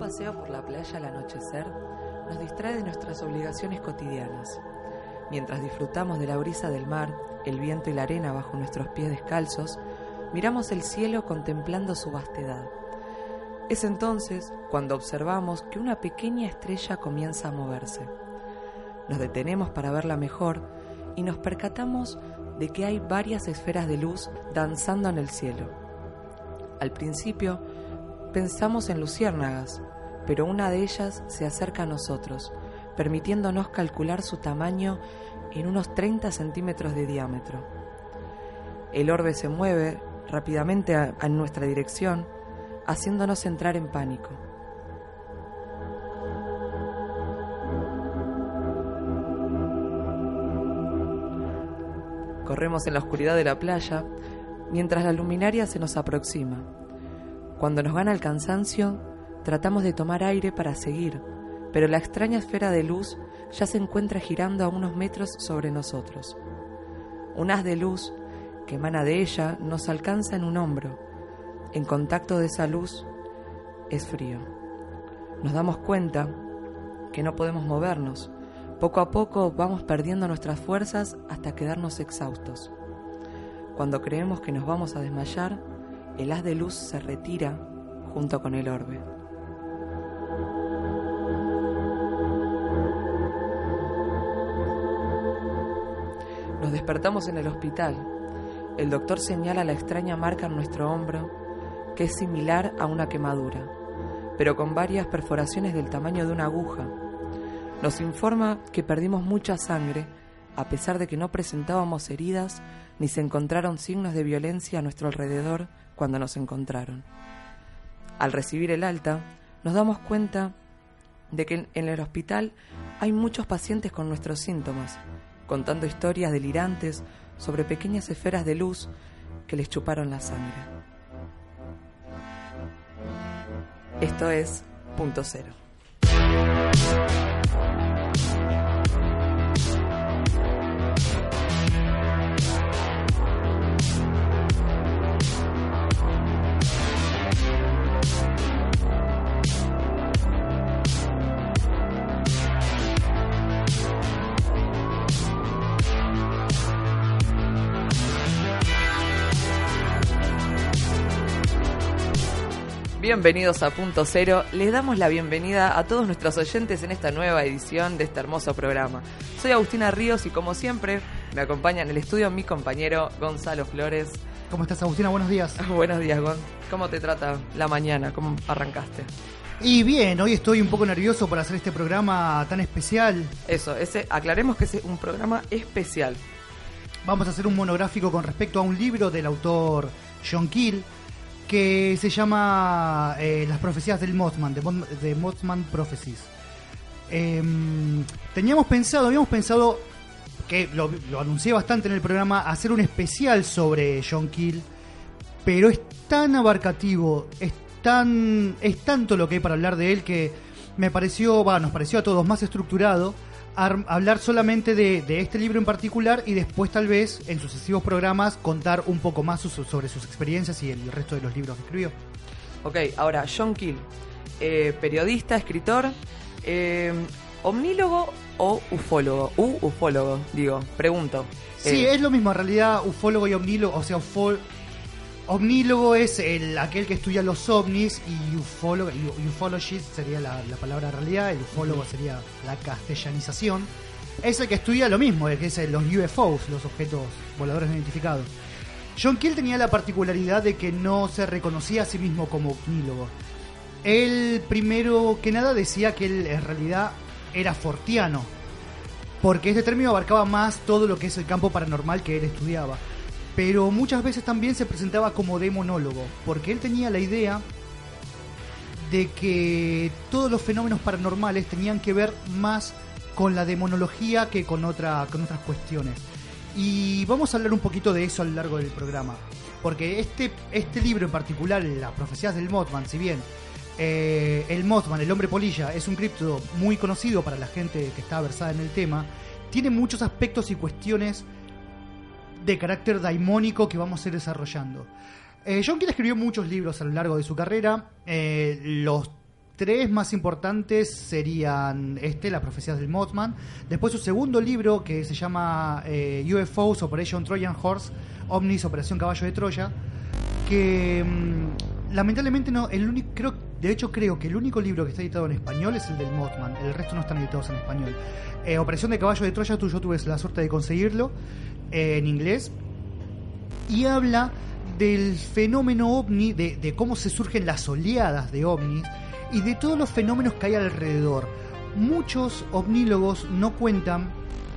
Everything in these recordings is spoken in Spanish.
paseo por la playa al anochecer nos distrae de nuestras obligaciones cotidianas. Mientras disfrutamos de la brisa del mar, el viento y la arena bajo nuestros pies descalzos, miramos el cielo contemplando su vastedad. Es entonces cuando observamos que una pequeña estrella comienza a moverse. Nos detenemos para verla mejor y nos percatamos de que hay varias esferas de luz danzando en el cielo. Al principio pensamos en luciérnagas, pero una de ellas se acerca a nosotros, permitiéndonos calcular su tamaño en unos 30 centímetros de diámetro. El orbe se mueve rápidamente a, a nuestra dirección, haciéndonos entrar en pánico. Corremos en la oscuridad de la playa mientras la luminaria se nos aproxima. Cuando nos gana el cansancio, tratamos de tomar aire para seguir, pero la extraña esfera de luz ya se encuentra girando a unos metros sobre nosotros. Un haz de luz que emana de ella nos alcanza en un hombro. En contacto de esa luz es frío. Nos damos cuenta que no podemos movernos. Poco a poco vamos perdiendo nuestras fuerzas hasta quedarnos exhaustos. Cuando creemos que nos vamos a desmayar, el haz de luz se retira junto con el orbe. Nos despertamos en el hospital. El doctor señala la extraña marca en nuestro hombro, que es similar a una quemadura, pero con varias perforaciones del tamaño de una aguja. Nos informa que perdimos mucha sangre, a pesar de que no presentábamos heridas ni se encontraron signos de violencia a nuestro alrededor cuando nos encontraron. Al recibir el alta, nos damos cuenta de que en el hospital hay muchos pacientes con nuestros síntomas, contando historias delirantes sobre pequeñas esferas de luz que les chuparon la sangre. Esto es Punto Cero. Bienvenidos a Punto Cero. Les damos la bienvenida a todos nuestros oyentes en esta nueva edición de este hermoso programa. Soy Agustina Ríos y como siempre me acompaña en el estudio mi compañero Gonzalo Flores. ¿Cómo estás, Agustina? Buenos días. Buenos días, Gon. ¿Cómo te trata la mañana? ¿Cómo arrancaste? Y bien, hoy estoy un poco nervioso por hacer este programa tan especial. Eso, ese, aclaremos que es un programa especial. Vamos a hacer un monográfico con respecto a un libro del autor John Keel que se llama eh, Las profecías del Mothman, de, Mothman Prophecies. Em, teníamos pensado, habíamos pensado, que lo, lo anuncié bastante en el programa, hacer un especial sobre John Keel, pero es tan abarcativo, es tan es tanto lo que hay para hablar de él que me pareció, va, nos pareció a todos más estructurado hablar solamente de, este libro en particular y después tal vez en sucesivos programas contar un poco más sobre sus experiencias y el resto de los libros que escribió. Ok, ahora John Keel, eh, periodista, escritor, eh, omnílogo o ufólogo, u ufólogo, digo, pregunto. Sí, eh, es lo mismo, en realidad ufólogo y omnílogo, o sea, Omnílogo es el, aquel que estudia los ovnis y ufólogo, ufologist sería la, palabra en realidad, el ufólogo sería la castellanización. Es el que estudia lo mismo, que es los UFOs, los objetos voladores no identificados. John Keel tenía la particularidad de que no se reconocía a sí mismo como omnílogo. Él primero que nada decía que él en realidad era fortiano, porque este término abarcaba más todo lo que es el campo paranormal que él estudiaba pero muchas veces también se presentaba como demonólogo, porque él tenía la idea de que todos los fenómenos paranormales tenían que ver más con la demonología que con, otra, con otras cuestiones. Y vamos a hablar un poquito de eso a lo largo del programa, porque este, este libro en particular, Las profecías del Mothman, si bien eh, el Mothman, el hombre polilla, es un cripto muy conocido para la gente que está versada en el tema, tiene muchos aspectos y cuestiones de carácter daimónico que vamos a ir desarrollando. Eh, John Keel escribió muchos libros a lo largo de su carrera. Eh, los tres más importantes serían este, Las profecías del Mothman. Después su segundo libro, que se llama eh, UFOs Operation Trojan Horse, OVNIS Operación Caballo de Troya, que mm, lamentablemente no, el único, creo, de hecho creo que el único libro que está editado en español es el del Mothman, el resto no están editados en español. Operación de Caballo de Troya, tú yo tuve la suerte de conseguirlo en inglés y habla del fenómeno ovni, de, cómo se surgen las oleadas de ovnis y de todos los fenómenos que hay alrededor. Muchos ovnílogos no cuentan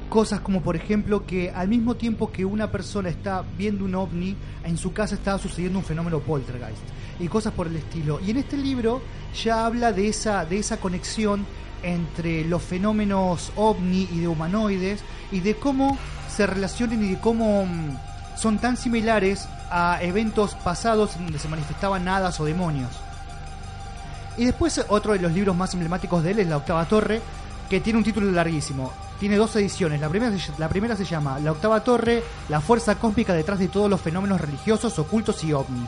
cosas como por ejemplo que al mismo tiempo que una persona está viendo un ovni, en su casa está sucediendo un fenómeno poltergeist y cosas por el estilo. Y en este libro ya habla de esa, de esa conexión entre los fenómenos ovni y de humanoides y de cómo se relacionen y de cómo mm, son tan similares a eventos pasados donde se manifestaban hadas o demonios. Y después otro de los libros más emblemáticos de él es La Octava Torre, que tiene un título larguísimo. Tiene dos ediciones. La primera, la primera se llama La Octava Torre, la fuerza cósmica detrás de todos los fenómenos religiosos, ocultos y ovni.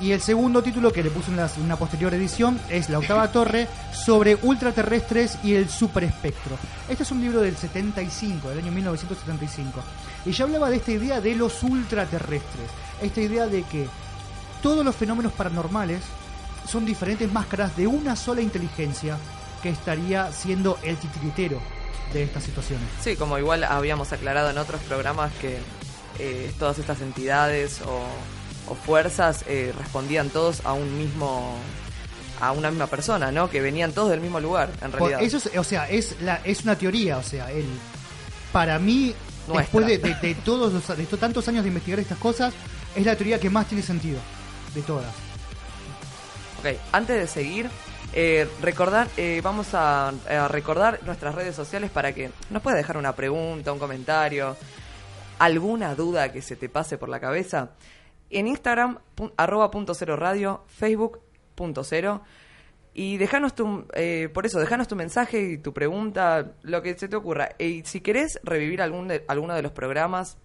Y el segundo título que le puse en una posterior edición es La octava torre sobre ultraterrestres y el superespectro. Este es un libro del 75, del año 1975. Y ya hablaba de esta idea de los ultraterrestres. Esta idea de que todos los fenómenos paranormales son diferentes máscaras de una sola inteligencia que estaría siendo el titiritero de estas situaciones. Sí, como igual habíamos aclarado en otros programas que eh, todas estas entidades o o fuerzas eh, respondían todos a un mismo a una misma persona, ¿no? Que venían todos del mismo lugar, en realidad. Eso es, o sea, es la es una teoría, o sea, él para mí después de, todos los, de tantos años de investigar estas cosas, es la teoría que más tiene sentido de todas. Ok, antes de seguir, eh, recordar, eh, vamos a, a, recordar nuestras redes sociales para que nos puedas dejar una pregunta, un comentario, alguna duda que se te pase por la cabeza en Instagram, arroba punto cero radio, Facebook punto cero. Y déjanos tu, eh, por eso, déjanos tu mensaje y tu pregunta, lo que se te ocurra. Y si querés revivir algún de, alguno de los programas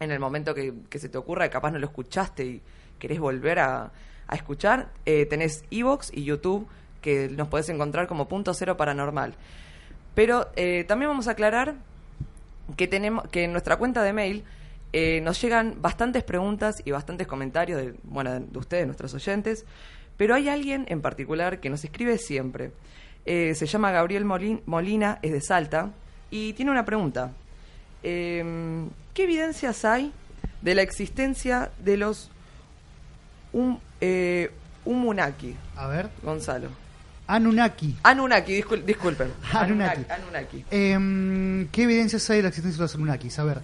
en el momento que, se te ocurra, capaz no lo escuchaste y querés volver a, escuchar, eh, tenés Evox y YouTube que nos podés encontrar como punto cero paranormal. Pero eh, también vamos a aclarar que tenemos que en nuestra cuenta de mail eh, nos llegan bastantes preguntas y bastantes comentarios de, bueno, de ustedes, nuestros oyentes, pero hay alguien en particular que nos escribe siempre. Eh, se llama Gabriel Molina, es de Salta, y tiene una pregunta. Em, ¿Qué evidencias hay de la existencia de los um, eh, Umunaki? A ver. Gonzalo. Anunnaki. Anunnaki, disculpen. Anunnaki. Anunnaki. Em, ¿Qué evidencias hay de la existencia de los Anunnakis? A ver.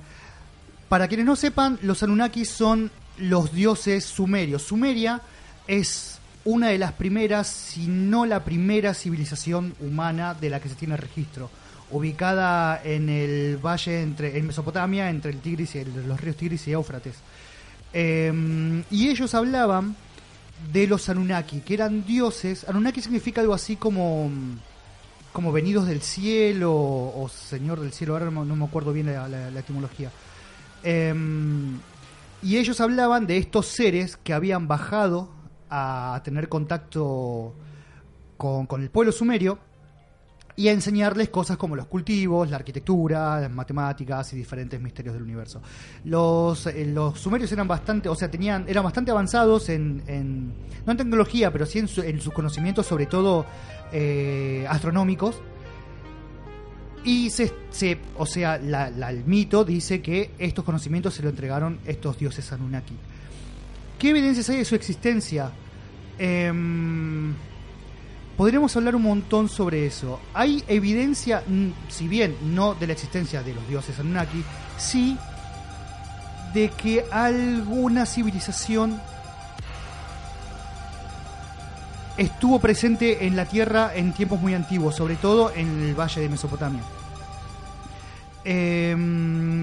Para quienes no sepan, los Anunnakis son los dioses sumerios. Sumeria es una de las primeras, si no la primera civilización humana de la que se tiene registro, ubicada en el valle entre en Mesopotamia, entre el Tigris y los ríos Tigris y Éufrates. Eh, y ellos hablaban de los Anunnaki, que eran dioses. Anunnaki significa algo así como, como venidos del cielo o señor del cielo, ahora no, me acuerdo bien la etimología. Eh, y ellos hablaban de estos seres que habían bajado a tener contacto con, el pueblo sumerio y a enseñarles cosas como los cultivos, la arquitectura, las matemáticas y diferentes misterios del universo. Los, eh, sumerios eran bastante, o sea, tenían, eran bastante avanzados en, no en tecnología, pero sí en, su- sus conocimientos, sobre todo eh, astronómicos. Y se, se- o sea, la- el mito dice que estos conocimientos se lo entregaron estos dioses Anunnaki. ¿Qué evidencias hay de su existencia? Em, podríamos hablar un montón sobre eso. Hay evidencia, si bien no de la existencia de los dioses Anunnaki, sí de que alguna civilización estuvo presente en la Tierra en tiempos muy antiguos, sobre todo en el valle de Mesopotamia. Eh,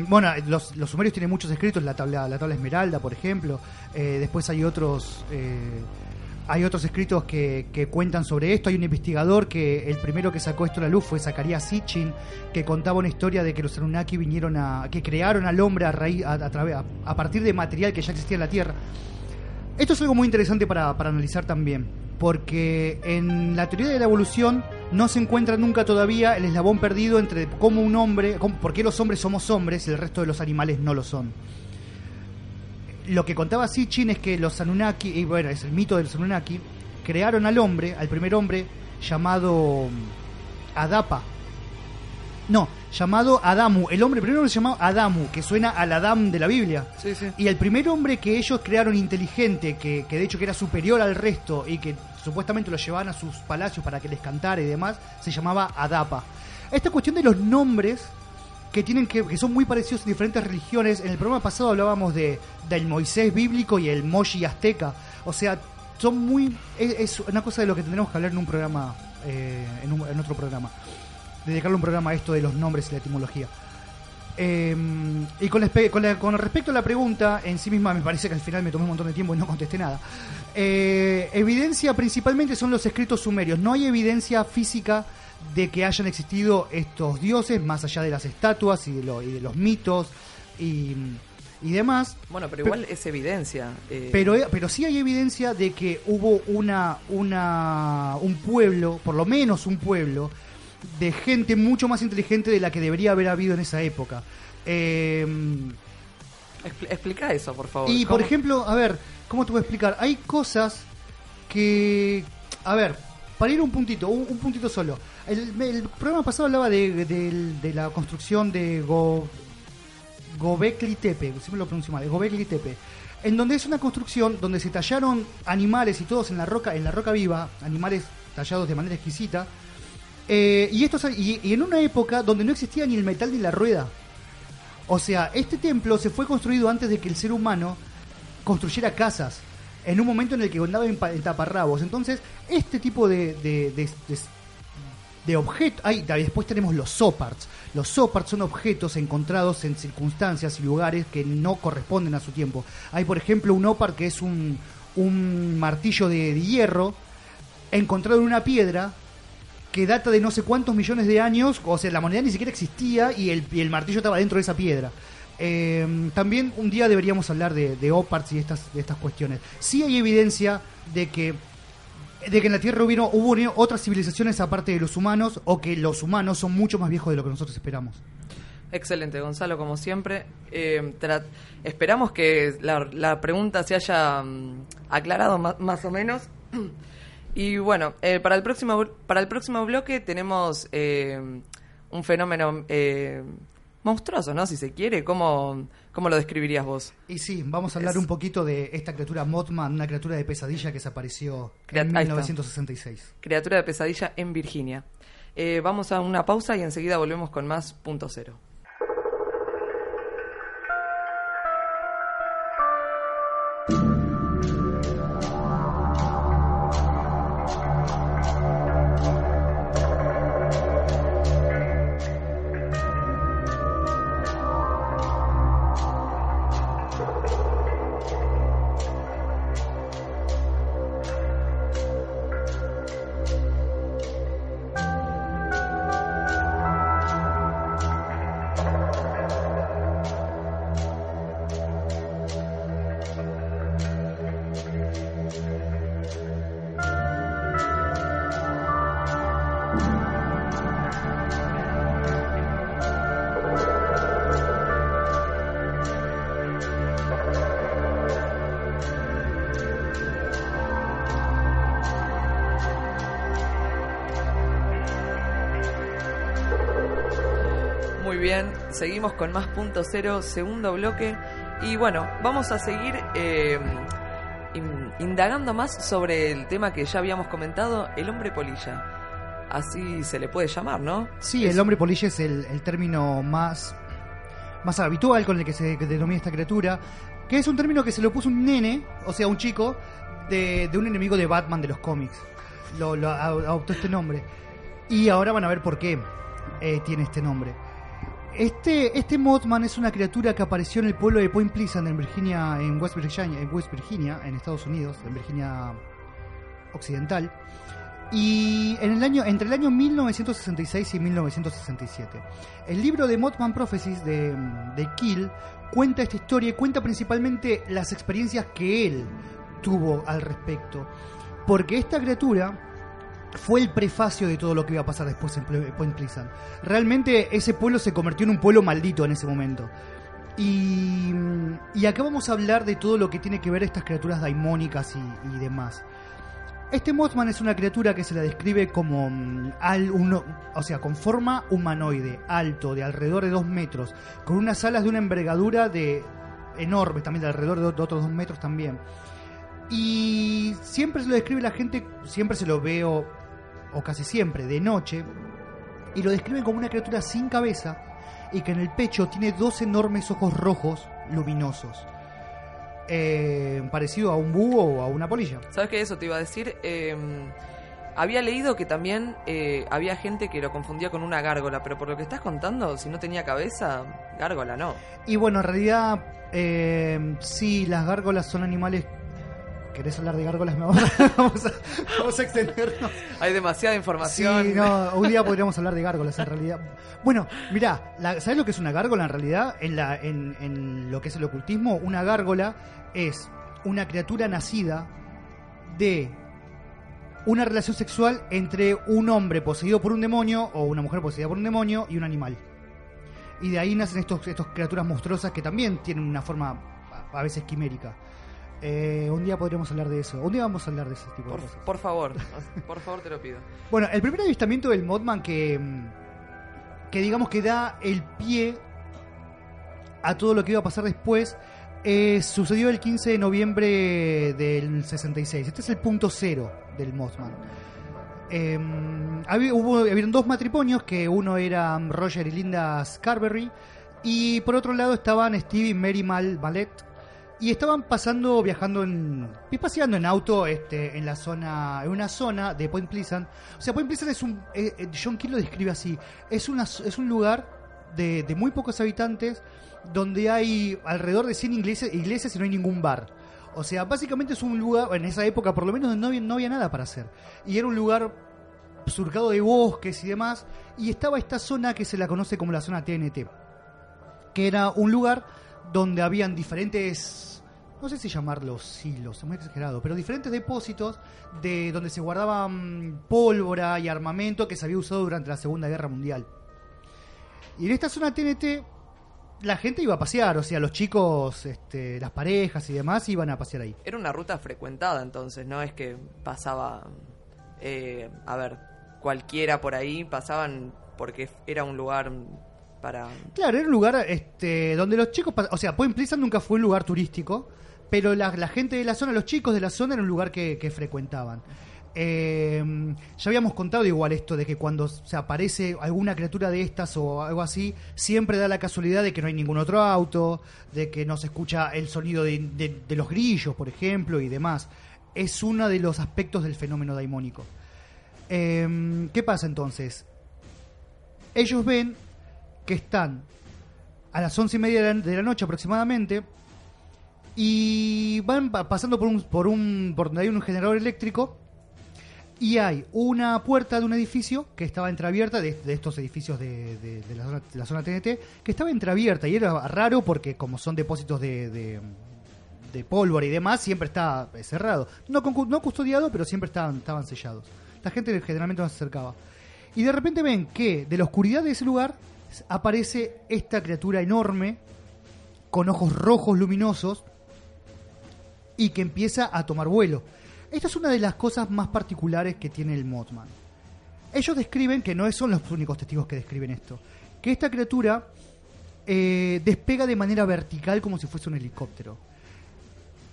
bueno, los, sumerios tienen muchos escritos, la tabla, la tabla esmeralda, por ejemplo. Eh, después hay otros, eh, hay otros escritos que, cuentan sobre esto. Hay un investigador que el primero que sacó esto a la luz fue Zacarías Sitchin, que contaba una historia de que los Anunnaki vinieron a, que crearon al hombre a raíz, a partir de material que ya existía en la Tierra. Esto es algo muy interesante para, para analizar también, porque en la teoría de la evolución no se encuentra nunca todavía el eslabón perdido entre cómo un hombre, cómo- por qué los hombres somos hombres y el resto de los animales no lo son. Lo que contaba Sitchin es que los Anunnaki, y bueno, es el mito de los Anunnaki, crearon al hombre, al primer hombre, llamado Adapa. No, llamado Adamu. El hombre primero se llamaba Adamu, que suena al Adam de la Biblia. Sí, sí. Y el primer hombre que ellos crearon inteligente, que, que de hecho que era superior al resto y que supuestamente lo llevaban a sus palacios para que les cantara y demás, se llamaba Adapa. Esta cuestión de los nombres que tienen que, que son muy parecidos en diferentes religiones. En el programa pasado hablábamos de del Moisés bíblico y el Moshi azteca. O sea, son muy es, es una cosa de lo que tendremos que hablar en un programa eh, en, un- en otro programa. Dedicarle un programa a esto de los nombres y la etimología. Eh, y con, con, la- con respecto a la pregunta en sí misma, me parece que al final me tomé un montón de tiempo y no contesté nada. Eh, evidencia principalmente son los escritos sumerios. No hay evidencia física de que hayan existido estos dioses, más allá de las estatuas y de, lo- y de los mitos y, y demás. Bueno, pero igual es evidencia. eh, Pero, pero sí hay evidencia de que hubo una, una, un pueblo, por lo menos un pueblo, de gente mucho más inteligente de la que debería haber habido en esa época. Eh, expl- explica eso, por favor. y por ¿Cómo- ejemplo, a ver, ¿cómo te voy a explicar? Hay cosas que. A ver, para ir un puntito, un, un puntito solo. El, el programa pasado hablaba de, de- de la construcción de Go, Gobekli Tepe, siempre lo pronuncio mal, Gobekli Tepe. En donde es una construcción donde se tallaron animales y todos en la roca, en la roca viva, animales tallados de manera exquisita. Eh, y, estos, y, en una época donde no existía ni el metal ni la rueda. O sea, este templo se fue construido antes de que el ser humano construyera casas. En un momento en el que andaba en, pa- en taparrabos. Entonces, este tipo de, de, de, objetos. Da- después tenemos los soparts. Los soparts son objetos encontrados en circunstancias y lugares que no corresponden a su tiempo. Hay, por ejemplo, un opart que es un, un martillo de hierro encontrado en una piedra que data de no sé cuántos millones de años, o sea, la moneda ni siquiera existía y el, martillo estaba dentro de esa piedra. Eh, también un día deberíamos hablar de, de OPARTS y estas, de estas cuestiones. Sí hay evidencia de que, de que en la Tierra hubo otras civilizaciones aparte de los humanos, o que los humanos son mucho más viejos de lo que nosotros esperamos. Excelente, Gonzalo, como siempre. Tra- esperamos que la, pregunta se haya mm, aclarado ma- más o menos. Y bueno, eh, para, el próximo, para el próximo bloque tenemos eh, un fenómeno eh, monstruoso, ¿no? Si se quiere, ¿cómo, cómo lo describirías vos? Y sí, vamos a hablar Es- un poquito de esta criatura Mothman, una criatura de pesadilla que se apareció Crea- en ahí está. 1966. Criatura de pesadilla en Virginia. Eh, vamos a una pausa y enseguida volvemos con más punto cero. Seguimos con más punto cero, segundo bloque. Y bueno, vamos a seguir eh, in- indagando más sobre el tema que ya habíamos comentado, el hombre polilla. Así se le puede llamar, ¿no? Sí, Es- el hombre polilla es el, el término más, más habitual con el que se denomina esta criatura, que es un término que se lo puso un nene, o sea, un chico, de, de un enemigo de Batman de los cómics. Lo, lo adoptó este nombre. Y ahora van a ver por qué eh, tiene este nombre. Este, este Mothman es una criatura que apareció en el pueblo de Point Pleasant, en Virginia, en West Virginia, en West Virginia, en Estados Unidos, en Virginia Occidental. Y en el año, entre el año 1966 y 1967. El libro de Mothman Prophecies de, de Kill cuenta esta historia y cuenta principalmente las experiencias que él tuvo al respecto. Porque esta criatura fue el prefacio de todo lo que iba a pasar después en Point Pleasant. Realmente ese pueblo se convirtió en un pueblo maldito en ese momento. Y, acá vamos a hablar de todo lo que tiene que ver estas criaturas daimónicas y, demás. Este Mothman es una criatura que se la describe como mm, al uno, o sea, con forma humanoide, alto, de alrededor de dos metros, con unas alas de una envergadura de enorme, también de alrededor de, de otros dos metros también. Y siempre se lo describe la gente, siempre se lo veo, o casi siempre, de noche, y lo describen como una criatura sin cabeza y que en el pecho tiene dos enormes ojos rojos luminosos. Eh, parecido a un búho o a una polilla. ¿Sabes qué? Eso te iba a decir. Eh, había leído que también eh, había gente que lo confundía con una gárgola, pero por lo que estás contando, si no tenía cabeza, gárgola no. Y bueno, en realidad, eh, sí, las gárgolas son animales. ¿Querés hablar de gárgolas? Vamos, a, vamos, a, vamos a extendernos. Hay demasiada información. Sí, no, un día podríamos hablar de gárgolas en realidad. Bueno, mirá, la- ¿sabes lo que es una gárgola en realidad? En, la, en, en lo que es el ocultismo, una gárgola es una criatura nacida de una relación sexual entre un hombre poseído por un demonio o una mujer poseída por un demonio y un animal. Y de ahí nacen estos, estos criaturas monstruosas que también tienen una forma a veces quimérica. Eh, un día podríamos hablar de eso. Un día vamos a hablar de ese tipo de cosas. por favor, por favor te lo pido. Bueno, el primer avistamiento del Mothman que, mm, que digamos que da el pie a todo lo que iba a pasar después eh, sucedió el 15 de noviembre del 66. Este es el punto cero del Mothman. Eh, había, hubo, habieron dos matrimonios, que uno era Roger y Linda Scarberry, y por otro lado estaban Steve y Mary Mal Ballet, y estaban pasando, viajando en. paseando en auto este, en la zona. en una zona de Point Pleasant. O sea, Point Pleasant es un. eh, eh, John Keel lo describe así. Es, una, es un lugar de, de muy pocos habitantes donde hay alrededor de 100 iglesias, iglesias y no hay ningún bar. O sea, básicamente es un lugar, en esa época por lo menos no había, no había nada para hacer. Y era un lugar surcado de bosques y demás. Y estaba esta zona que se la conoce como la zona TNT. Que era un lugar donde habían diferentes, no sé si llamarlos silos, es muy exagerado, pero diferentes depósitos de donde se guardaban pólvora y armamento que se había usado durante la Segunda Guerra Mundial. Y en esta zona TNT la gente iba a pasear, o sea, los chicos, este, las parejas y demás iban a pasear ahí. Era una ruta frecuentada entonces, no es que pasaba, eh, a ver, cualquiera por ahí, pasaban porque era un lugar para... Claro, era un lugar este, donde los chicos, o sea, Point Pleasant nunca fue un lugar turístico, pero la, gente de la zona, los chicos de la zona era un lugar que, frecuentaban. Eh, ya habíamos contado igual esto de que cuando se aparece alguna criatura de estas o algo así, siempre da la casualidad de que no hay ningún otro auto, de que no se escucha el sonido de, los grillos, por ejemplo, y demás. Es uno de los aspectos del fenómeno daimónico. Eh, ¿Qué pasa entonces? Ellos ven que están a las once y media de la, noche aproximadamente y van pa- pasando por un, por un por donde hay un generador eléctrico y hay una puerta de un edificio que estaba entreabierta de, estos edificios de, de- de la zona, de la zona TNT que estaba entreabierta y era raro porque como son depósitos de, de, pólvora y demás siempre está eh, cerrado. No, no custodiado pero siempre estaban, estaban sellados. La gente generalmente no se acercaba. Y de repente ven que de la oscuridad de ese lugar aparece esta criatura enorme con ojos rojos luminosos y que empieza a tomar vuelo. Esta es una de las cosas más particulares que tiene el Mothman. Ellos describen que no son los únicos testigos que describen esto. que esta criatura eh, despega de manera vertical como si fuese un helicóptero.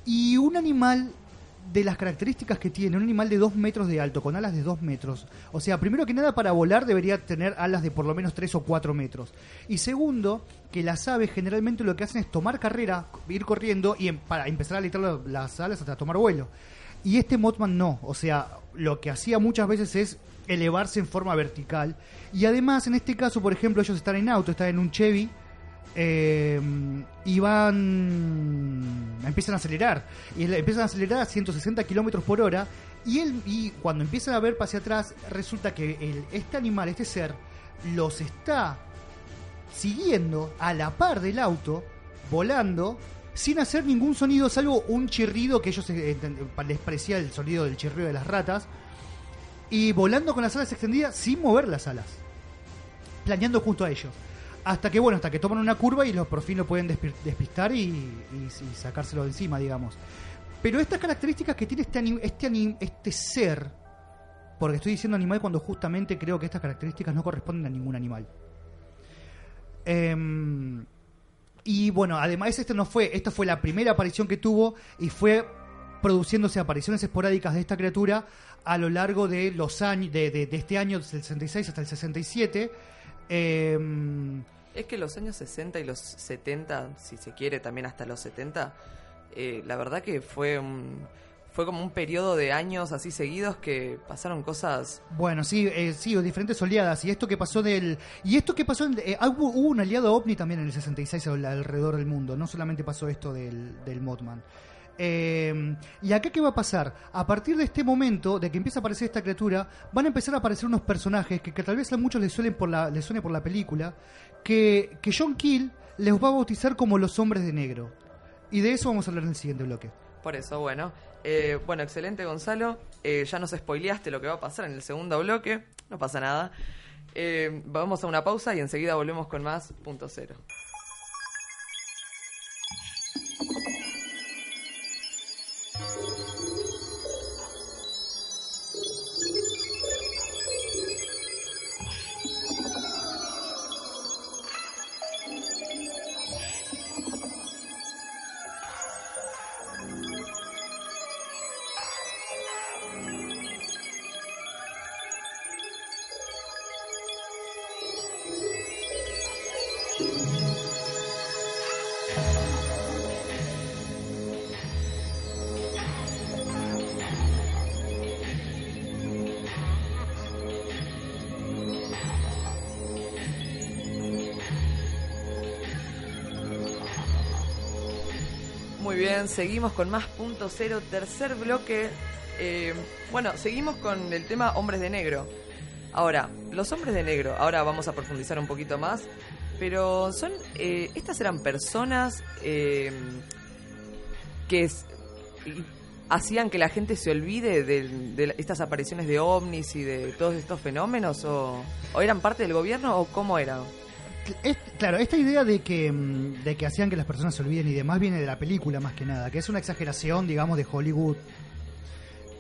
Y un animal de las características que tiene, un animal de 2 metros de alto, con alas de 2 metros. O sea, primero que nada, para volar debería tener alas de por lo menos 3 o 4 metros. Y segundo, que las aves generalmente lo que hacen es tomar carrera, ir corriendo y em- para empezar a alistar las alas hasta tomar vuelo. Y este Mothman no, o sea, lo que hacía muchas veces es elevarse en forma vertical. Y además, en este caso, por ejemplo, ellos están en auto, están en un Chevy, eh, y van empiezan a acelerar y empiezan a acelerar a 160 kilómetros por hora y él y cuando empiezan a ver hacia atrás resulta que el- este animal este ser los está siguiendo a la par del auto volando sin hacer ningún sonido salvo un chirrido que ellos eh, les parecía el sonido del chirrido de las ratas y volando con las alas extendidas sin mover las alas planeando junto a ellos. Hasta que, bueno, hasta que toman una curva y los por fin lo pueden despi- despistar y, y- sacárselo de encima, digamos. Pero estas características que tiene este, anim- este, anim- este ser, porque estoy diciendo animal cuando justamente creo que estas características no corresponden a ningún animal. Em, y bueno, además esta no fue, esta fue la primera aparición que tuvo y fue produciéndose apariciones esporádicas de esta criatura a lo largo de los años, de, este año, del 66 hasta el 67. Em, Es que los años 60 y los 70, si se quiere, también hasta los 70, eh, la verdad que fue un, fue como un periodo de años así seguidos que pasaron cosas. Bueno, sí, eh, sí, diferentes oleadas. Y esto que pasó del. Y esto que pasó. eh, hubo, hubo un aliado ovni también en el 66 al- alrededor del mundo. No solamente pasó esto del, del Mothman. Eh, y acá, ¿qué va a pasar? A partir de este momento, de que empieza a aparecer esta criatura, van a empezar a aparecer unos personajes que, que tal vez a muchos les, suelen por la, les suene por la película. Que, que John Kill les va a bautizar como los hombres de negro. Y de eso vamos a hablar en el siguiente bloque. Por eso, bueno. Eh, bueno, excelente, Gonzalo. Eh, ya nos spoileaste lo que va a pasar en el segundo bloque. No pasa nada. Eh, vamos a una pausa y enseguida volvemos con más punto cero. Muy bien, seguimos con más punto cero, tercer bloque. Eh, bueno, seguimos con el tema hombres de negro. Ahora, los hombres de negro, ahora vamos a profundizar un poquito más, pero son, eh, estas eran personas eh, que hacían que la gente se olvide de, estas apariciones de ovnis y de todos estos fenómenos, o, eran parte del gobierno, o cómo era. Es- claro, esta idea de que, mm, de que hacían que las personas se olviden y demás viene de la película más que nada, que es una exageración, digamos, de Hollywood.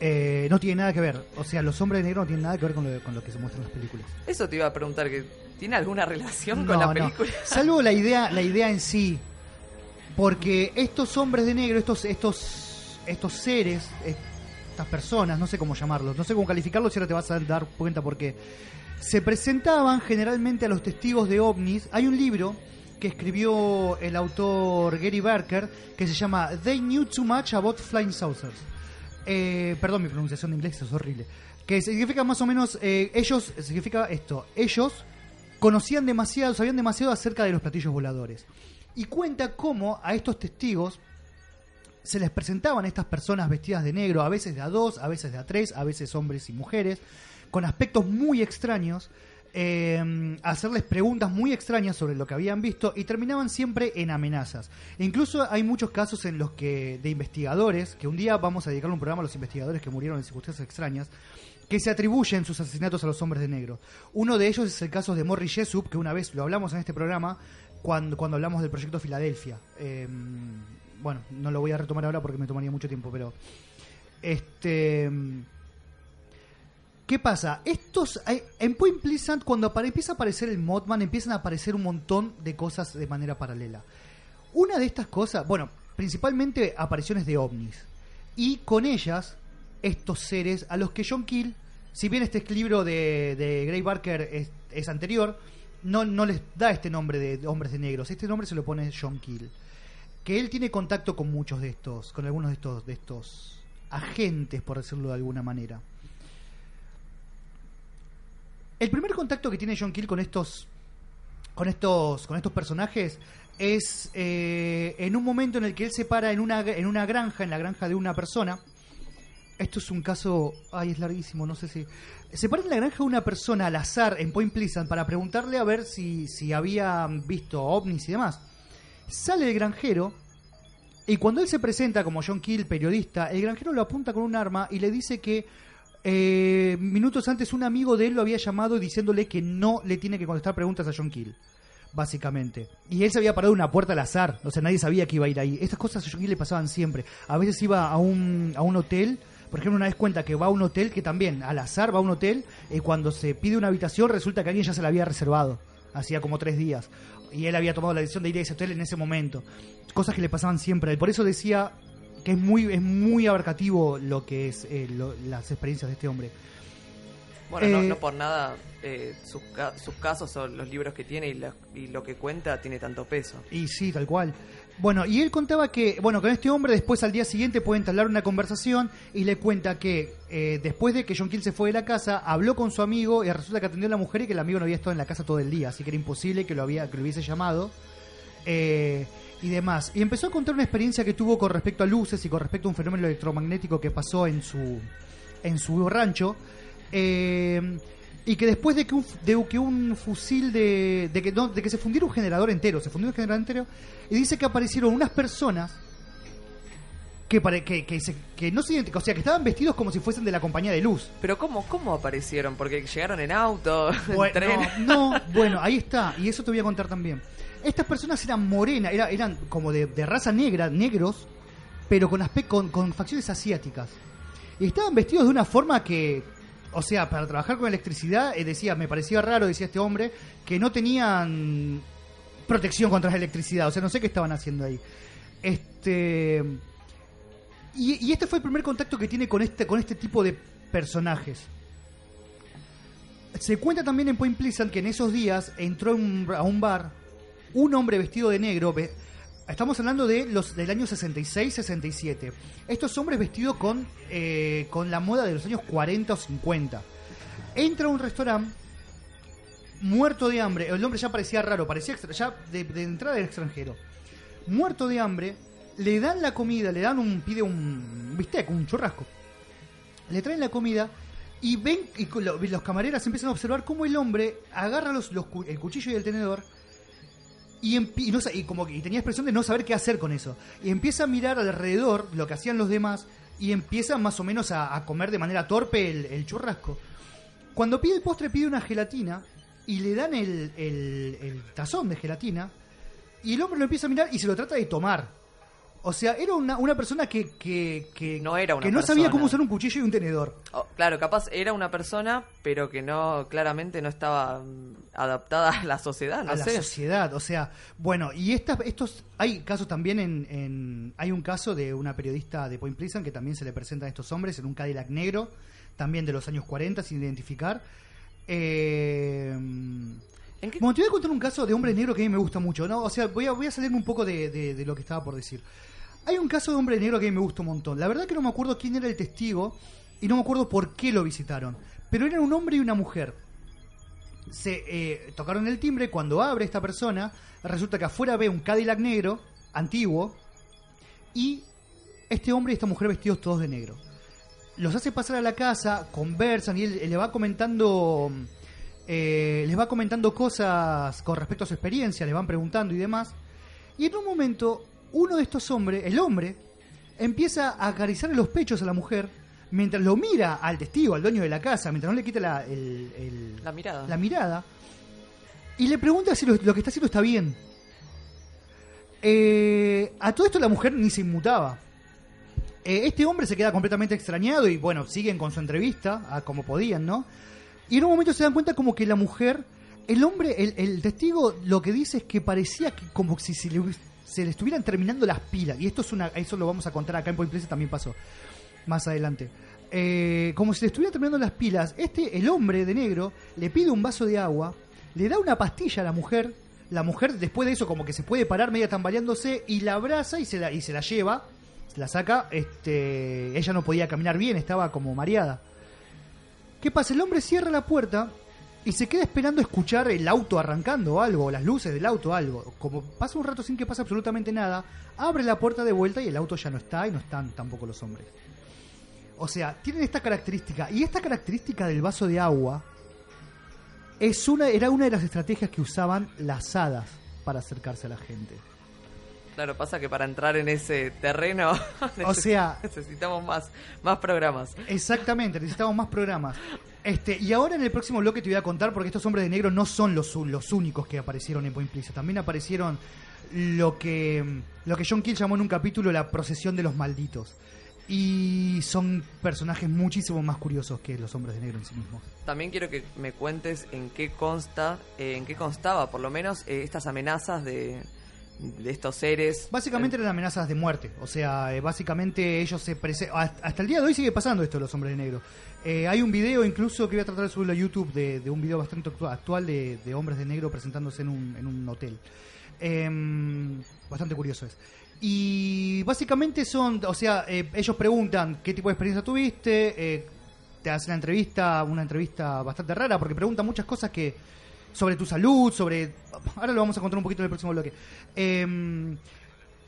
Eh, no tiene nada que ver. O sea, los hombres de negro no tienen nada que ver con lo, con lo que se muestra en las películas. Eso te iba a preguntar, que ¿tiene alguna relación con la no. película? Salvo la idea, la idea en sí. Porque estos hombres de negro, estos, estos, estos seres, estas personas, no sé cómo llamarlos, no sé cómo calificarlos y ahora te vas a dar cuenta por qué. Se presentaban generalmente a los testigos de ovnis. Hay un libro que escribió el autor Gary Barker que se llama They Knew Too Much About Flying Saucers. Eh, perdón, mi pronunciación de inglés es horrible. Que significa más o menos, eh, ellos, significa esto, ellos conocían demasiado, sabían demasiado acerca de los platillos voladores. Y cuenta cómo a estos testigos se les presentaban estas personas vestidas de negro, a veces de a dos, a veces de a tres, a veces hombres y mujeres, con aspectos muy extraños, a hacerles preguntas muy extrañas sobre lo que habían visto y terminaban siempre en amenazas. E incluso hay muchos casos en los que de investigadores, que un día vamos a dedicarle un programa a los investigadores que murieron en circunstancias extrañas, que se atribuyen sus asesinatos a los hombres de negro. Uno de ellos es el caso de Morris Jessup, que una vez lo hablamos en este programa cuando, cuando hablamos del proyecto Filadelfia. Eh, bueno, no lo voy a retomar ahora porque me tomaría mucho tiempo, pero este ¿Qué pasa? Estos, eh, en Point Pleasant, cuando empieza a aparecer el Mothman, empiezan a aparecer un montón de cosas de manera paralela. Una de estas cosas, bueno, principalmente apariciones de ovnis. Y con ellas, estos seres a los que John Keel, si bien este libro de, de Gray Barker es, anterior, no, no les da este nombre de, de hombres de negros. Este nombre se lo pone John Keel. Que él tiene contacto con muchos de estos, con algunos de estos, de estos agentes, por decirlo de alguna manera. El primer contacto que tiene John Keel con estos con estos con estos personajes es eh, en un momento en el que él se para en una en una granja en la granja de una persona. Esto es un caso ay es larguísimo no sé si se para en la granja de una persona al azar en Point Pleasant para preguntarle a ver si si había visto ovnis y demás. Sale el granjero y cuando él se presenta como John Keel, periodista, el granjero lo apunta con un arma y le dice que eh, minutos antes un amigo de él lo había llamado diciéndole que no le tiene que contestar preguntas a John Keel. Básicamente. Y él se había parado una puerta al azar. O sea, nadie sabía que iba a ir ahí. Estas cosas a John Keel le pasaban siempre. A veces iba a un, a un hotel. Por ejemplo, una vez cuenta que va a un hotel que también, al azar, va a un hotel. Y cuando se pide una habitación, resulta que alguien ya se la había reservado. Hacía como tres días. Y él había tomado la decisión de ir a ese hotel en ese momento. Cosas que le pasaban siempre. Por eso decía que es muy, es muy abarcativo lo que es eh, lo- las experiencias de este hombre. Bueno, no, Eh, no por nada eh, sus, sus casos o los libros que tiene y, la- y lo que cuenta tiene tanto peso. Y sí, tal cual. Bueno, y él contaba que, bueno, con este hombre después al día siguiente puede entablar una conversación y le cuenta que eh, después de que John Keel se fue de la casa, habló con su amigo y resulta que atendió a la mujer y que el amigo no había estado en la casa todo el día, así que era imposible que lo, había, que lo hubiese llamado eh, y demás. Y empezó a contar una experiencia que tuvo con respecto a luces y con respecto a un fenómeno electromagnético que pasó en su, en su rancho. eh, y que después de que un, de que un fusil de, de que, no, de que se fundiera un generador entero, se fundió un generador entero, y dice que aparecieron unas personas que, pare- que, que, se- que no se identificaban, o sea, que estaban vestidos como si fuesen de la compañía de luz. Pero ¿cómo, cómo aparecieron? Porque llegaron en auto, en Bueno, tren. no, no, bueno, ahí está, y eso te voy a contar también. Estas personas eran morenas, era- eran como de, raza negra, negros, pero con, aspe- con, facciones asiáticas. Y estaban vestidos de una forma que, o sea, para trabajar con electricidad, eh, decía, me parecía raro, decía este hombre, que no tenían protección contra la electricidad, o sea, no sé qué estaban haciendo ahí. Este. Y, este fue el primer contacto que tiene con este, con este tipo de personajes. Se cuenta también en Point Pleasant que en esos días entró un, a un bar un hombre vestido de negro. Estamos hablando de los del año 66-67. Estos hombres vestidos con, eh, con la moda de los años 40 o 50. Entra a un restaurante muerto de hambre. El hombre ya parecía raro, parecía extra- ya de, entrada del extranjero. Muerto de hambre, le dan la comida, le dan un pide un bistec, un churrasco. Le traen la comida y ven y los camareras empiezan a observar cómo el hombre agarra los, los el cuchillo y el tenedor y, como que y tenía expresión de no saber qué hacer con eso. Y empieza a mirar alrededor lo que hacían los demás y empieza más o menos a, comer de manera torpe el, churrasco. Cuando pide el postre pide una gelatina y le dan el tazón de gelatina y el hombre lo empieza a mirar y se lo trata de tomar. O sea, era una, una persona que, que, que No era una que no sabía cómo usar un cuchillo y un tenedor. Oh, claro, capaz era una persona, pero que no, claramente no estaba mm, adaptada a la sociedad, no a la sociedad. O sea, bueno, y estas, estos, hay casos también en, en- hay un caso de una periodista de Point Pleasant que también se le presentan a estos hombres en un Cadillac negro, también de los años 40, sin identificar. Eh, ¿En qué- bueno, te voy a contar un caso de hombres negros que a mí me gusta mucho, ¿no? O sea, voy a, voy a salirme un poco de, de- de lo que estaba por decir. Hay un caso de hombre negro que a mí me gusta un montón. La verdad que no me acuerdo quién era el testigo y no me acuerdo por qué lo visitaron. Pero eran un hombre y una mujer se eh, tocaron el timbre cuando abre esta persona resulta que afuera ve un Cadillac negro antiguo y este hombre y esta mujer vestidos todos de negro los hace pasar a la casa conversan y él, le va comentando eh, les va comentando cosas con respecto a su experiencia le van preguntando y demás y en un momento uno de estos hombres el hombre empieza a acariciarle los pechos a la mujer mientras lo mira al testigo al dueño de la casa mientras no le quita la, el- el, La mirada. la mirada y le pregunta si lo, lo que está haciendo está bien. Eh, a todo esto la mujer ni se inmutaba. Eh, este hombre se queda completamente extrañado y bueno, siguen con su entrevista, a como podían, ¿no? Y en un momento se dan cuenta como que la mujer, el hombre, el, el testigo lo que dice es que parecía que como si se le, se le estuvieran terminando las pilas. Y esto es una, eso lo vamos a contar acá en Point también pasó más adelante. Eh, como si le estuvieran terminando las pilas, este, el hombre de negro, le pide un vaso de agua, le da una pastilla a la mujer, la mujer después de eso como que se puede parar media tambaleándose y la abraza y se la, y se la lleva, la saca, este, ella no podía caminar bien, estaba como mareada. ¿Qué pasa? El hombre cierra la puerta y se queda esperando escuchar el auto arrancando o algo, las luces del auto algo. Como pasa un rato sin que pase absolutamente nada, abre la puerta de vuelta y el auto ya no está y no están tampoco los hombres. O sea, tienen esta característica. Y esta característica del vaso de agua es una, era una de las estrategias que usaban las hadas para acercarse a la gente. Claro, pasa que para entrar en ese terreno o sea, necesitamos más, más programas. Exactamente, necesitamos más programas. Este, y ahora en el próximo bloque te voy a contar, porque estos hombres de negro no son los, los únicos que aparecieron en Point. También aparecieron lo que, lo que John Kill llamó en un capítulo la procesión de los malditos. Y son personajes muchísimo más curiosos que los hombres de negro en sí mismos. También quiero que me cuentes en qué consta, eh, en qué constaba, por lo menos, eh, estas amenazas de, de estos seres. Básicamente eran amenazas de muerte. O sea, eh, básicamente ellos se Hasta el día de hoy sigue pasando esto de los hombres de negro. hay un video incluso que voy a tratar de subirlo a YouTube de, un video bastante actual de, de, hombres de negro presentándose en un, en un hotel. Em, bastante curioso es. Y básicamente son, o sea, eh, ellos preguntan qué tipo de experiencia tuviste, eh, te hacen la entrevista, una entrevista bastante rara, porque preguntan muchas cosas que sobre tu salud, sobre... Ahora lo vamos a contar un poquito en el próximo bloque. Em,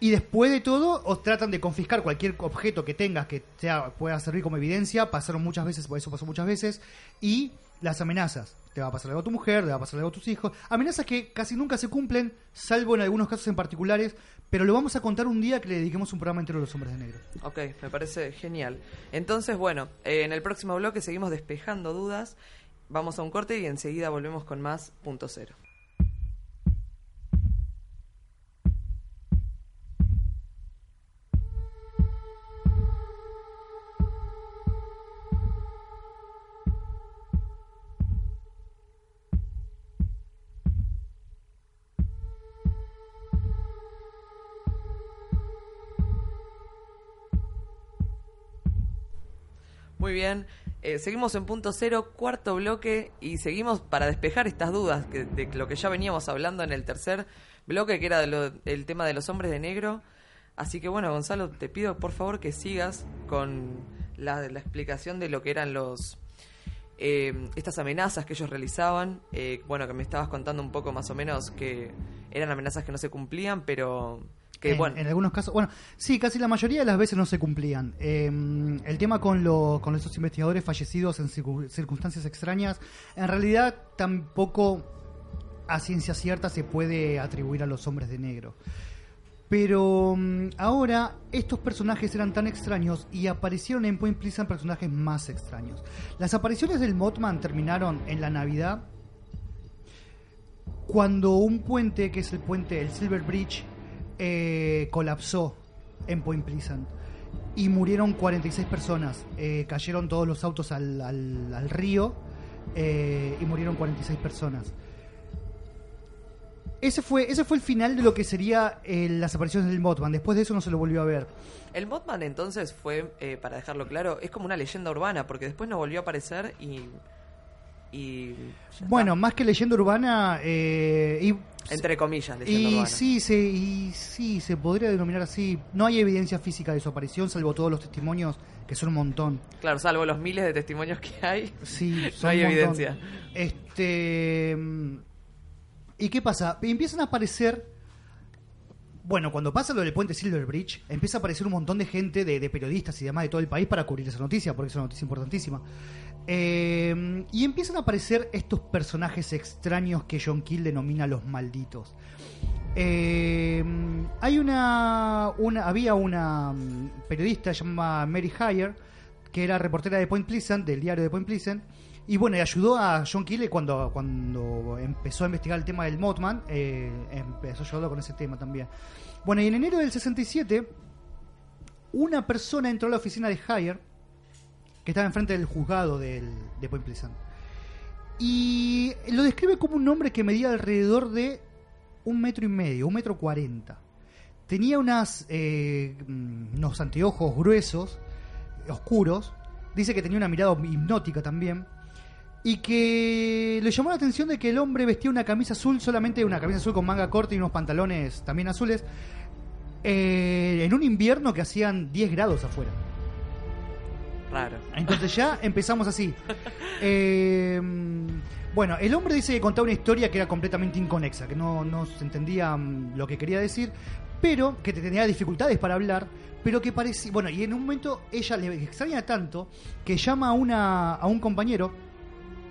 y después de todo, os tratan de confiscar cualquier objeto que tengas que sea, pueda servir como evidencia. Pasaron muchas veces, por eso pasó muchas veces. Y las amenazas. Te va a pasar algo a tu mujer, te va a pasar algo a tus hijos. Amenazas que casi nunca se cumplen, salvo en algunos casos en particulares, pero lo vamos a contar un día que le dediquemos un programa entero a los hombres de negro. Ok, me parece genial. Entonces, bueno, en el próximo bloque seguimos despejando dudas. Vamos a un corte y enseguida volvemos con más punto cero. Muy bien, eh, seguimos en punto cero, cuarto bloque, y seguimos para despejar estas dudas de lo que ya veníamos hablando en el tercer bloque, que era el tema de los hombres de negro. Así que bueno, Gonzalo, te pido por favor que sigas con la, explicación de lo que eran los eh, estas amenazas que ellos realizaban. Eh, bueno, que me estabas contando un poco más o menos que eran amenazas que no se cumplían, pero en, algunos casos, bueno, sí, casi la mayoría de las veces no se cumplían. Em, el tema con, con esos investigadores fallecidos en circunstancias extrañas, en realidad tampoco a ciencia cierta se puede atribuir a los hombres de negro. Pero em, ahora estos personajes eran tan extraños y aparecieron en Point Pleasant personajes más extraños. Las apariciones del Mothman terminaron en la Navidad cuando un puente, que es el puente, el Silver Bridge, eh, colapsó en Point Pleasant y murieron 46 personas. Eh, cayeron todos los autos al, al, río eh, y murieron 46 personas. Ese fue, ese fue el final de lo que sería las apariciones del Mothman. Después de eso no se lo volvió a ver. El Mothman entonces fue, para dejarlo claro, es como una leyenda urbana, porque después no volvió a aparecer y y bueno, más que leyenda urbana eh, y, entre comillas, leyenda y urbana. Sí, se, y sí, se podría denominar así. No hay evidencia física de su aparición, salvo todos los testimonios, que son un montón. Claro, salvo los miles de testimonios que hay. Sí, no hay evidencia. Este ¿Y qué pasa? Empiezan a aparecer bueno, cuando pasa lo del puente Silver Bridge, empieza a aparecer un montón de gente, de, de, periodistas y demás de todo el país para cubrir esa noticia, porque es una noticia importantísima. Eh, y empiezan a aparecer estos personajes extraños que John Kill denomina los malditos. Eh, hay una, una, había una mm, periodista llamada Mary Hire que era reportera de Point Pleasant, del diario de Point Pleasant, y bueno, ayudó a John Kill cuando, cuando empezó a investigar el tema del Mothman, eh, empezó a ayudarlo con ese tema también. Bueno, y en enero del 67 una persona entró a la oficina de Hire, que estaba enfrente del juzgado del, de Point Pleasant. Y lo describe como un hombre que medía alrededor de un metro y medio, un metro cuarenta. Tenía unas, eh, mm, unos anteojos gruesos, oscuros. Dice que tenía una mirada hipnótica también. Y que le llamó la atención de que el hombre vestía una camisa azul, solamente una camisa azul con manga corta y unos pantalones también azules, eh, en un invierno que hacían 10 grados afuera. Raro. Entonces ya empezamos así. Eh, bueno, el hombre dice que contaba una historia que era completamente inconexa, que no, no se entendía mm, lo que quería decir, pero que tenía dificultades para hablar, pero que parecía... Bueno, y en un momento ella le extraña tanto que llama a, una, a un compañero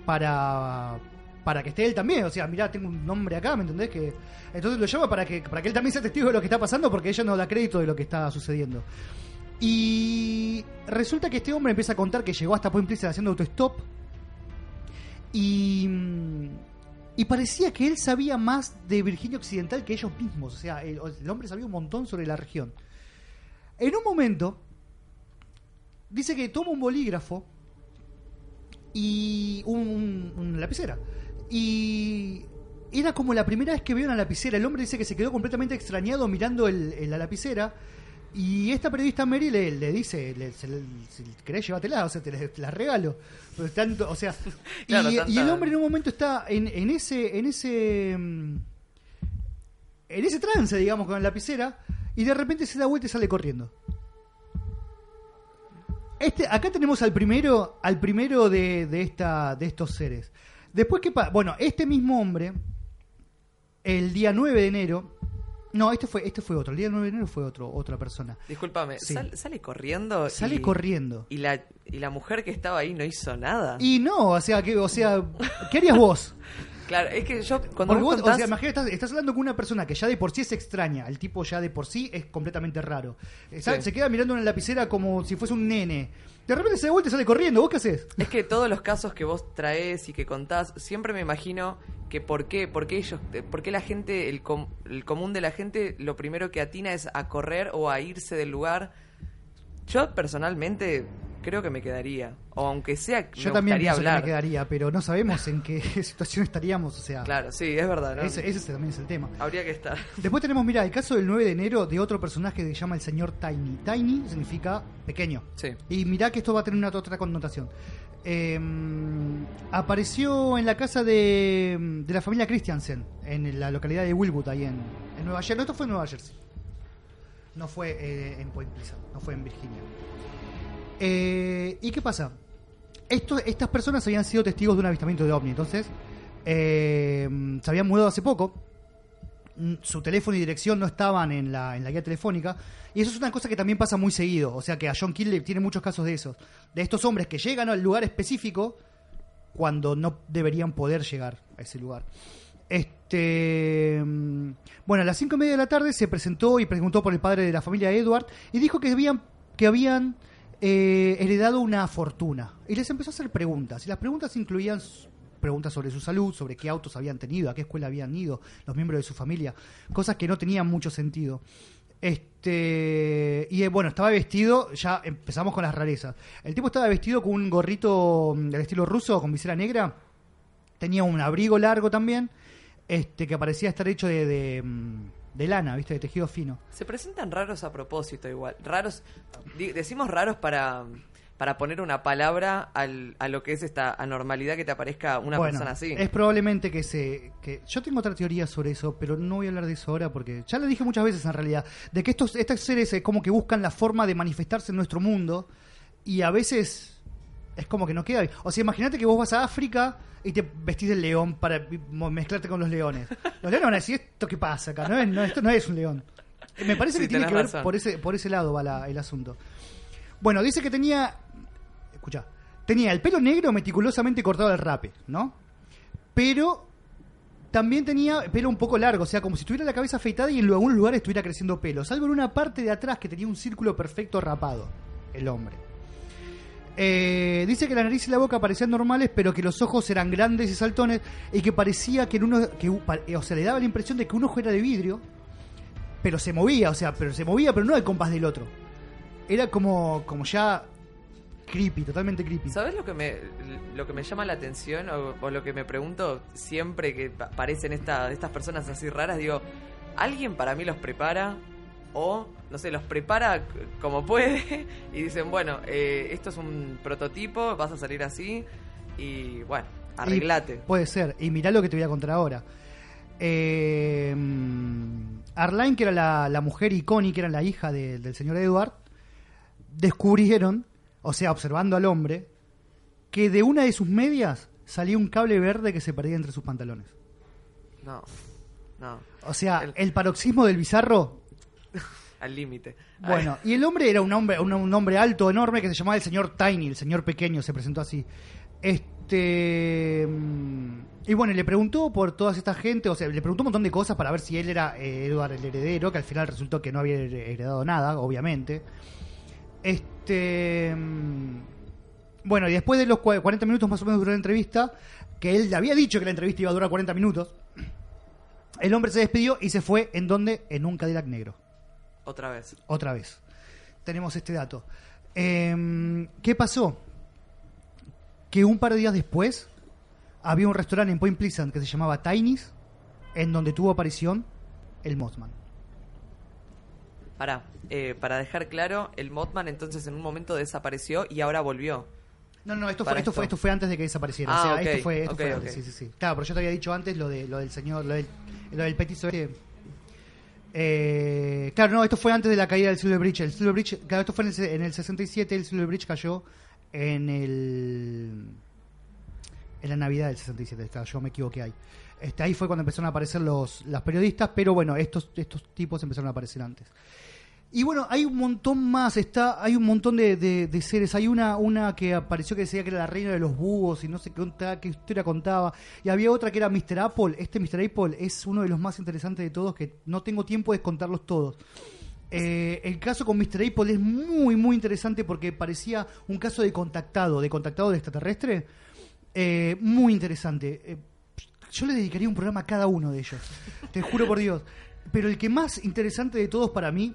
para para que esté él también, o sea, mirá, tengo un nombre acá, ¿me entendés? Que entonces lo llama para que para que él también sea testigo de lo que está pasando porque ella no da crédito de lo que está sucediendo. Y resulta que este hombre empieza a contar que llegó hasta Point Pleasant haciendo autostop y y parecía que él sabía más de Virginia Occidental que ellos mismos, o sea, el, el hombre sabía un montón sobre la región. En un momento dice que toma un bolígrafo y un, un- una lapicera. Y era como la primera vez que vio una lapicera. El hombre dice que se quedó completamente extrañado mirando el- el- la lapicera. Y esta periodista Mary le, le dice, le- se le- si querés llévatela, o sea, te la, regalo. Pero tanto, o sea, y, Claro, y tanta- el hombre en un momento está en, en ese, en ese, mm, en ese trance, digamos, con la lapicera, y de repente se da vuelta y sale corriendo. Este, acá tenemos al primero, al primero de, de esta, de estos seres. Después que bueno, este mismo hombre, el día 9 de enero, no, este fue, este fue otro, el día 9 de enero fue otro, otra persona. Discúlpame, Sí. sal- sale corriendo. Sale y- corriendo. Y la, y la mujer que estaba ahí no hizo nada. Y no, o sea, que, o sea, ¿qué harías vos? Claro, es que yo cuando vos o sea, imagínate, estás, estás hablando con una persona que ya de por sí es extraña, el tipo ya de por sí es completamente raro. Sí. Se queda mirando en la lapicera como si fuese un nene. De repente se da vuelta y sale corriendo, ¿vos qué haces? Es que todos los casos que vos traes y que contás, siempre me imagino que por qué, por qué ellos, eh, por qué la gente, el, com- el común de la gente, lo primero que atina es a correr o a irse del lugar. Yo personalmente creo que me quedaría, o aunque sea, Yo me también que hablar. me quedaría, pero no sabemos en qué situación estaríamos, o sea, Claro, sí, es verdad, ¿no? ese, ese también es el tema. Habría que estar. Después tenemos, mira, el caso del 9 de enero de otro personaje que se llama el señor Tiny. Tiny significa pequeño. Sí. Y mirá que esto va a tener una otra connotación. Eh, apareció en la casa de, de la familia Christiansen, en la localidad de Wilwood, ahí en, en Nueva Jersey. No, esto fue en Nueva Jersey. No fue eh, en Point Pleasant, no fue en Virginia. Eh, ¿Y qué pasa? Esto, estas personas habían sido testigos de un avistamiento de ovni, entonces eh, se habían mudado hace poco mm, su teléfono y dirección no estaban en la, en la guía telefónica. Y eso es una cosa que también pasa muy seguido. O sea que a John Kill tiene muchos casos de esos. De estos hombres que llegan al lugar específico cuando no deberían poder llegar a ese lugar. Este. mm, Bueno, a las cinco y media de la tarde se presentó y preguntó por el padre de la familia Edward y dijo que habían, que habían eh, heredado una fortuna. Y les empezó a hacer preguntas. Y las preguntas incluían preguntas sobre su salud, sobre qué autos habían tenido, a qué escuela habían ido, los miembros de su familia, cosas que no tenían mucho sentido. Este y eh, bueno, estaba vestido, ya empezamos con las rarezas. El tipo estaba vestido con un gorrito mm, del estilo ruso con visera negra, tenía un abrigo largo también, este que parecía estar hecho de, de, mm, de lana, ¿viste? De tejido fino. Se presentan raros a propósito igual. Raros, decimos raros para, para poner una palabra al, a lo que es esta anormalidad que te aparezca una Bueno, persona así. Es probablemente que se. Que, yo tengo otra teoría sobre eso, pero no voy a hablar de eso ahora porque ya lo dije muchas veces en realidad. De que estos, estos seres eh, como que buscan la forma de manifestarse en nuestro mundo y a veces es como que no queda. O sea, imagínate que vos vas a África y te vestís del león para mezclarte con los leones. Los leones van a decir: ¿esto qué pasa acá? No es- no, esto no es un león. Me parece Sí, que tiene que ver por ese, por ese lado va la- el asunto. Bueno, dice que tenía. Escucha. Tenía el pelo negro meticulosamente cortado al rape, ¿no? Pero también tenía pelo un poco largo, o sea, como si tuviera la cabeza afeitada y en algún lugar estuviera creciendo pelo. Salvo en una parte de atrás que tenía un círculo perfecto rapado, el hombre. Eh, dice que la nariz y la boca parecían normales, pero que los ojos eran grandes y saltones y que parecía que en uno, o sea, le daba la impresión de que un ojo era de vidrio, pero se movía, o sea, pero se movía, pero no al compás del otro. era como, como ya creepy, totalmente creepy. ¿Sabes lo que me lo que me llama la atención o, lo que me pregunto siempre que pa- aparecen esta- estas personas así raras? Digo, ¿alguien para mí los prepara? O, no sé, los prepara como puede y dicen, bueno, eh, esto es un prototipo, vas a salir así y bueno, arreglate. Y puede ser. Y mirá lo que te voy a contar ahora. Eh, Arline, que era la, la mujer icónica, que era la hija de- del señor Edward, descubrieron, o sea, observando al hombre, que de una de sus medias salía un cable verde que se perdía entre sus pantalones. No, no, O sea, El- el paroxismo del bizarro al límite. Bueno, y el hombre era un hombre, un, un hombre alto, enorme, que se llamaba el señor Tiny, el señor pequeño, se presentó así. Este. mm, Y bueno, le preguntó por toda esta gente, o sea, le preguntó un montón de cosas para ver si él era eh, Edward el heredero, que al final resultó que no había heredado nada, obviamente. Este. mm, Bueno, y después de los cua- 40 minutos más o menos duró la entrevista, que él había dicho que la entrevista iba a durar 40 minutos, el hombre se despidió y se fue en donde? En un Cadillac negro Otra vez. otra vez. Tenemos este dato. Em, ¿Qué pasó? Que un par de días después había un restaurante en Point Pleasant que se llamaba Tiny's, en donde tuvo aparición el Mothman. Pará, eh, para dejar claro, el Mothman entonces en un momento desapareció y ahora volvió. No, no, esto fue, esto, esto. fue, esto fue antes de que desapareciera. Ah, o sea, ok, esto fue, esto fue antes, sí, sí, sí. Claro, pero yo te había dicho antes lo, de, lo del señor, lo del, lo del petiso este. Eh, claro, no, esto fue antes de la caída del Silver Bridge. El Silver Bridge, claro, esto fue en el, en el 67, el Silver Bridge cayó en el en la Navidad del 67, claro, yo me equivoqué ahí. Este, ahí fue cuando empezaron a aparecer los, las periodistas, pero bueno, estos, estos tipos empezaron a aparecer antes. Y bueno, hay un montón más, está, hay un montón de, de- seres. Hay una, una que apareció que decía que era la reina de los búhos y no sé qué, contaba, qué historia contaba. Y había otra que era Mr. Apple. Este Mr. Apple es uno de los más interesantes de todos, que no tengo tiempo de contarlos todos. Eh, el caso con Mr. Apple es muy, muy interesante porque parecía un caso de contactado, de contactado de extraterrestre. Eh, muy interesante. Eh, yo le dedicaría un programa a cada uno de ellos. Te juro por Dios. Pero el que más interesante de todos para mí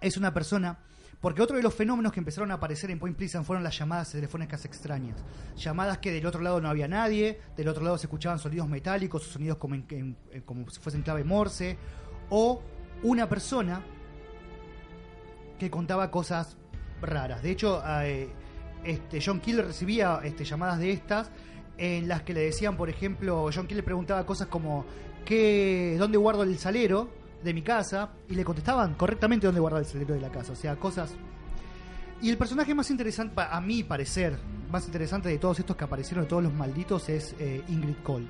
es una persona. Porque otro de los fenómenos que empezaron a aparecer en Point Pleasant fueron las llamadas telefónicas extrañas. Llamadas que del otro lado no había nadie, del otro lado se escuchaban sonidos metálicos sonidos como, en- en- como si fuesen clave Morse, o una persona que contaba cosas raras. De hecho, eh, este, John Keel recibía este, llamadas de estas en las que le decían, por ejemplo, John Keel le preguntaba cosas como ¿qué, ¿dónde guardo el salero de mi casa? Y le contestaban correctamente dónde guardar el salero de la casa. O sea, cosas... Y el personaje más interesante, a mi parecer, más interesante de todos estos que aparecieron, de todos los malditos, es eh, Ingrid Colt.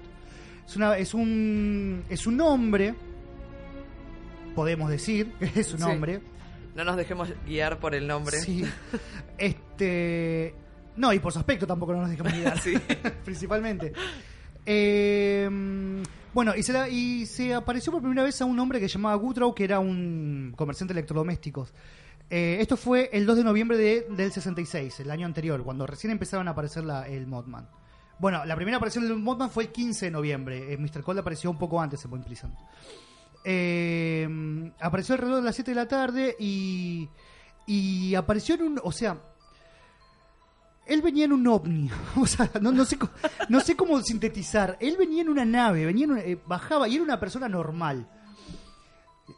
Es, una, es, un, es un hombre, podemos decir, es un Sí. hombre, No nos dejemos guiar por el nombre. Sí. Este. No, y por su aspecto tampoco no nos dejamos mirar. Sí. Principalmente. Eh, bueno, y se, la- y se apareció por primera vez a un hombre que se llamaba Goodrow, que era un comerciante de electrodomésticos. Eh, esto fue el 2 de noviembre de- del 66, el año anterior, cuando recién empezaron a aparecer la- el Modman. Bueno, la primera aparición del Modman fue el 15 de noviembre. Eh, Mr. Cold apareció un poco antes en Point Pleasant. Eh, apareció alrededor de las 7 de la tarde y, y apareció en un... O sea, él venía en un ovni. O sea, no, no sé, no sé cómo sintetizar. Él venía en una nave, venía en una- eh, bajaba y era una persona normal.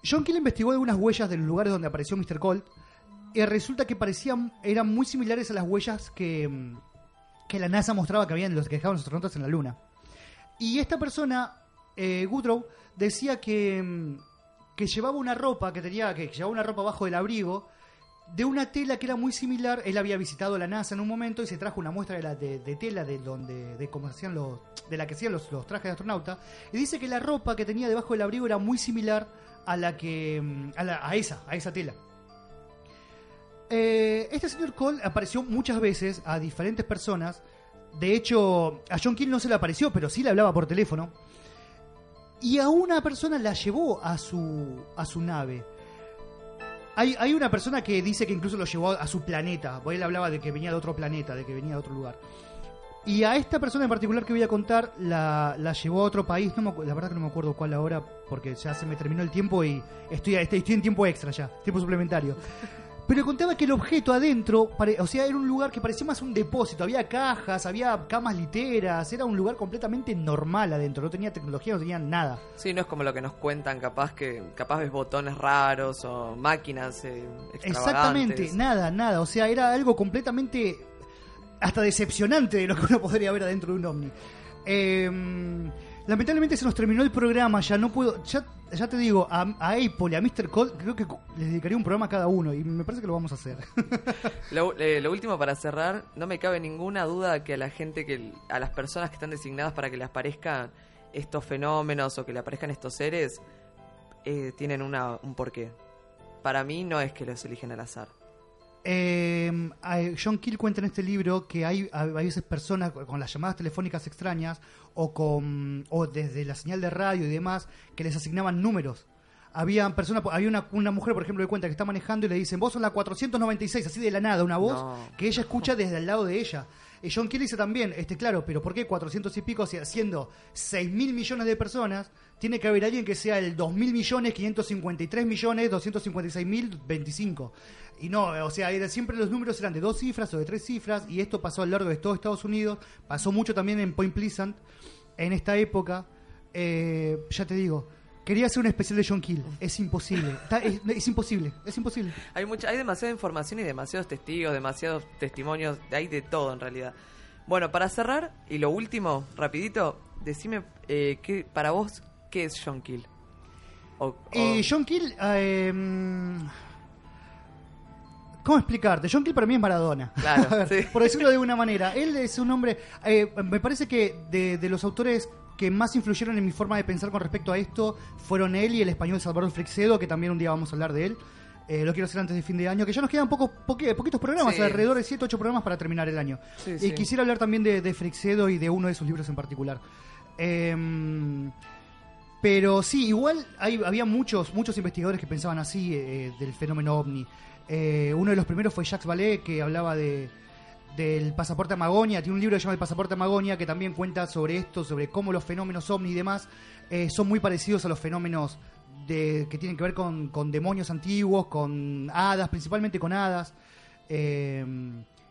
John Keel investigó algunas huellas de los lugares donde apareció Mr. Colt y resulta que parecían, eran muy similares a las huellas que, mm, que la NASA mostraba que habían los que dejaban los astronautas en la Luna. Y esta persona, eh, decía que, mm, que llevaba una ropa, que tenía, que llevaba una ropa bajo del abrigo, de una tela que era muy similar. Él había visitado la NASA en un momento y se trajo una muestra de, la, de, de tela de donde, de cómo hacían los, de la que hacían los, trajes de astronauta. Y dice que la ropa que tenía debajo del abrigo era muy similar a la que, mm, a, esa, a esa tela. Eh, este señor Cole apareció muchas veces a diferentes personas. De hecho, a John Keel no se le apareció, pero sí le hablaba por teléfono. Y a una persona la llevó a su, a su nave. Hay, una persona que dice que incluso lo llevó a su planeta. Porque él hablaba de que venía de otro planeta, de que venía de otro lugar. Y a esta persona en particular que voy a contar, la, llevó a otro país. No me la verdad que no me acuerdo cuál ahora, porque ya se me terminó el tiempo y estoy, estoy, estoy en tiempo extra ya, tiempo suplementario. Pero contaba que el objeto adentro, pare- o sea, era un lugar que parecía más un depósito. Había cajas, había camas literas, era un lugar completamente normal adentro. No tenía tecnología, no tenía nada. Sí, no es como lo que nos cuentan, capaz que capaz ves botones raros o máquinas eh, Exactamente, nada, nada. O sea, era algo completamente hasta decepcionante de lo que uno podría ver adentro de un ovni. Eh, lamentablemente se nos terminó el programa, ya no puedo, ya, te digo, a, a Apple y a Mr. Cole creo que les dedicaría un programa a cada uno y me parece que lo vamos a hacer. Lo, eh, lo último para cerrar, no me cabe ninguna duda que a la gente, que a las personas que están designadas para que les aparezcan estos fenómenos o que le aparezcan estos seres, eh, tienen un porqué. Para mí no es que los eligen al azar. Eh, John Keel cuenta en este libro que hay a veces personas con las llamadas telefónicas extrañas o con o desde la señal de radio y demás que les asignaban números. Había personas, había una, una mujer, por ejemplo, que cuenta que está manejando y le dicen, vos sos la 496, así de la nada, una voz No. que ella escucha desde el lado de ella. Y John Keel dice también, este claro, pero ¿por qué 400 y pico? Siendo 6 mil millones de personas, tiene que haber alguien que sea el 2 mil millones, 553 millones, 256 mil 25. Y no, o sea, siempre los números eran de dos cifras o de tres cifras, y esto pasó a lo largo de todo Estados Unidos, pasó mucho también en Point Pleasant, en esta época. Eh, ya te digo, quería hacer un especial de John Keel, es imposible, Está- es, es imposible, es imposible. Hay mucha, hay demasiada información y demasiados testigos, demasiados testimonios, hay de todo en realidad. Bueno, para cerrar, y lo último, rapidito, decime eh, qué, para vos, ¿qué es John Kill? O, o- Eh, John Keel, eh, ¿cómo explicarte? John Keel para mí es Maradona. Claro, A ver, sí. Por decirlo de una manera. Él es un hombre, eh, me parece que de, de los autores que más influyeron en mi forma de pensar con respecto a esto fueron él y el español Salvador Freixedo, que también un día vamos a hablar de él. Eh, lo quiero hacer antes de fin de año, que ya nos quedan pocos, poqui- poquitos programas, Sí. alrededor de 7 8 programas para terminar el año. Sí, y sí. quisiera hablar también de, de y de uno de sus libros en particular. Em, pero sí, igual hay, había muchos, muchos investigadores que pensaban así eh, del fenómeno ovni. Eh, uno de los primeros fue Jacques Vallée, que hablaba de del pasaporte Amagonia, tiene un libro que se llama El pasaporte Amagonia que también cuenta sobre esto, sobre cómo los fenómenos ovni y demás eh, son muy parecidos a los fenómenos de, que tienen que ver con, con demonios antiguos, con hadas, principalmente con hadas eh,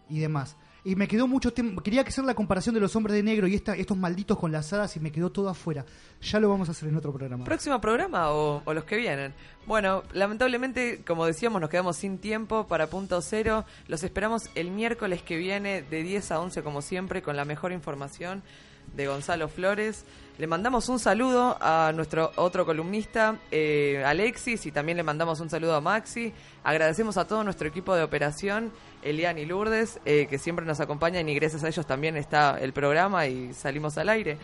y demás. Y me quedó mucho tiempo. Quería hacer la comparación de los hombres de negro y esta, estos malditos con las hadas y me quedó todo afuera. Ya lo vamos a hacer en otro programa. ¿Próximo programa o, los que vienen? Bueno, lamentablemente, como decíamos, nos quedamos sin tiempo para Punto Cero. Los esperamos el miércoles que viene de 10 a 11, como siempre, con la mejor información de Gonzalo Flores. Le mandamos un saludo a nuestro otro columnista, eh, Alexis, y también le mandamos un saludo a Maxi. Agradecemos a todo nuestro equipo de operación, Elian y Lourdes, eh, que siempre nos acompañan y gracias a ellos también está el programa y salimos al aire.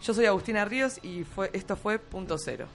Yo soy Agustina Ríos y fue, esto fue Punto Cero.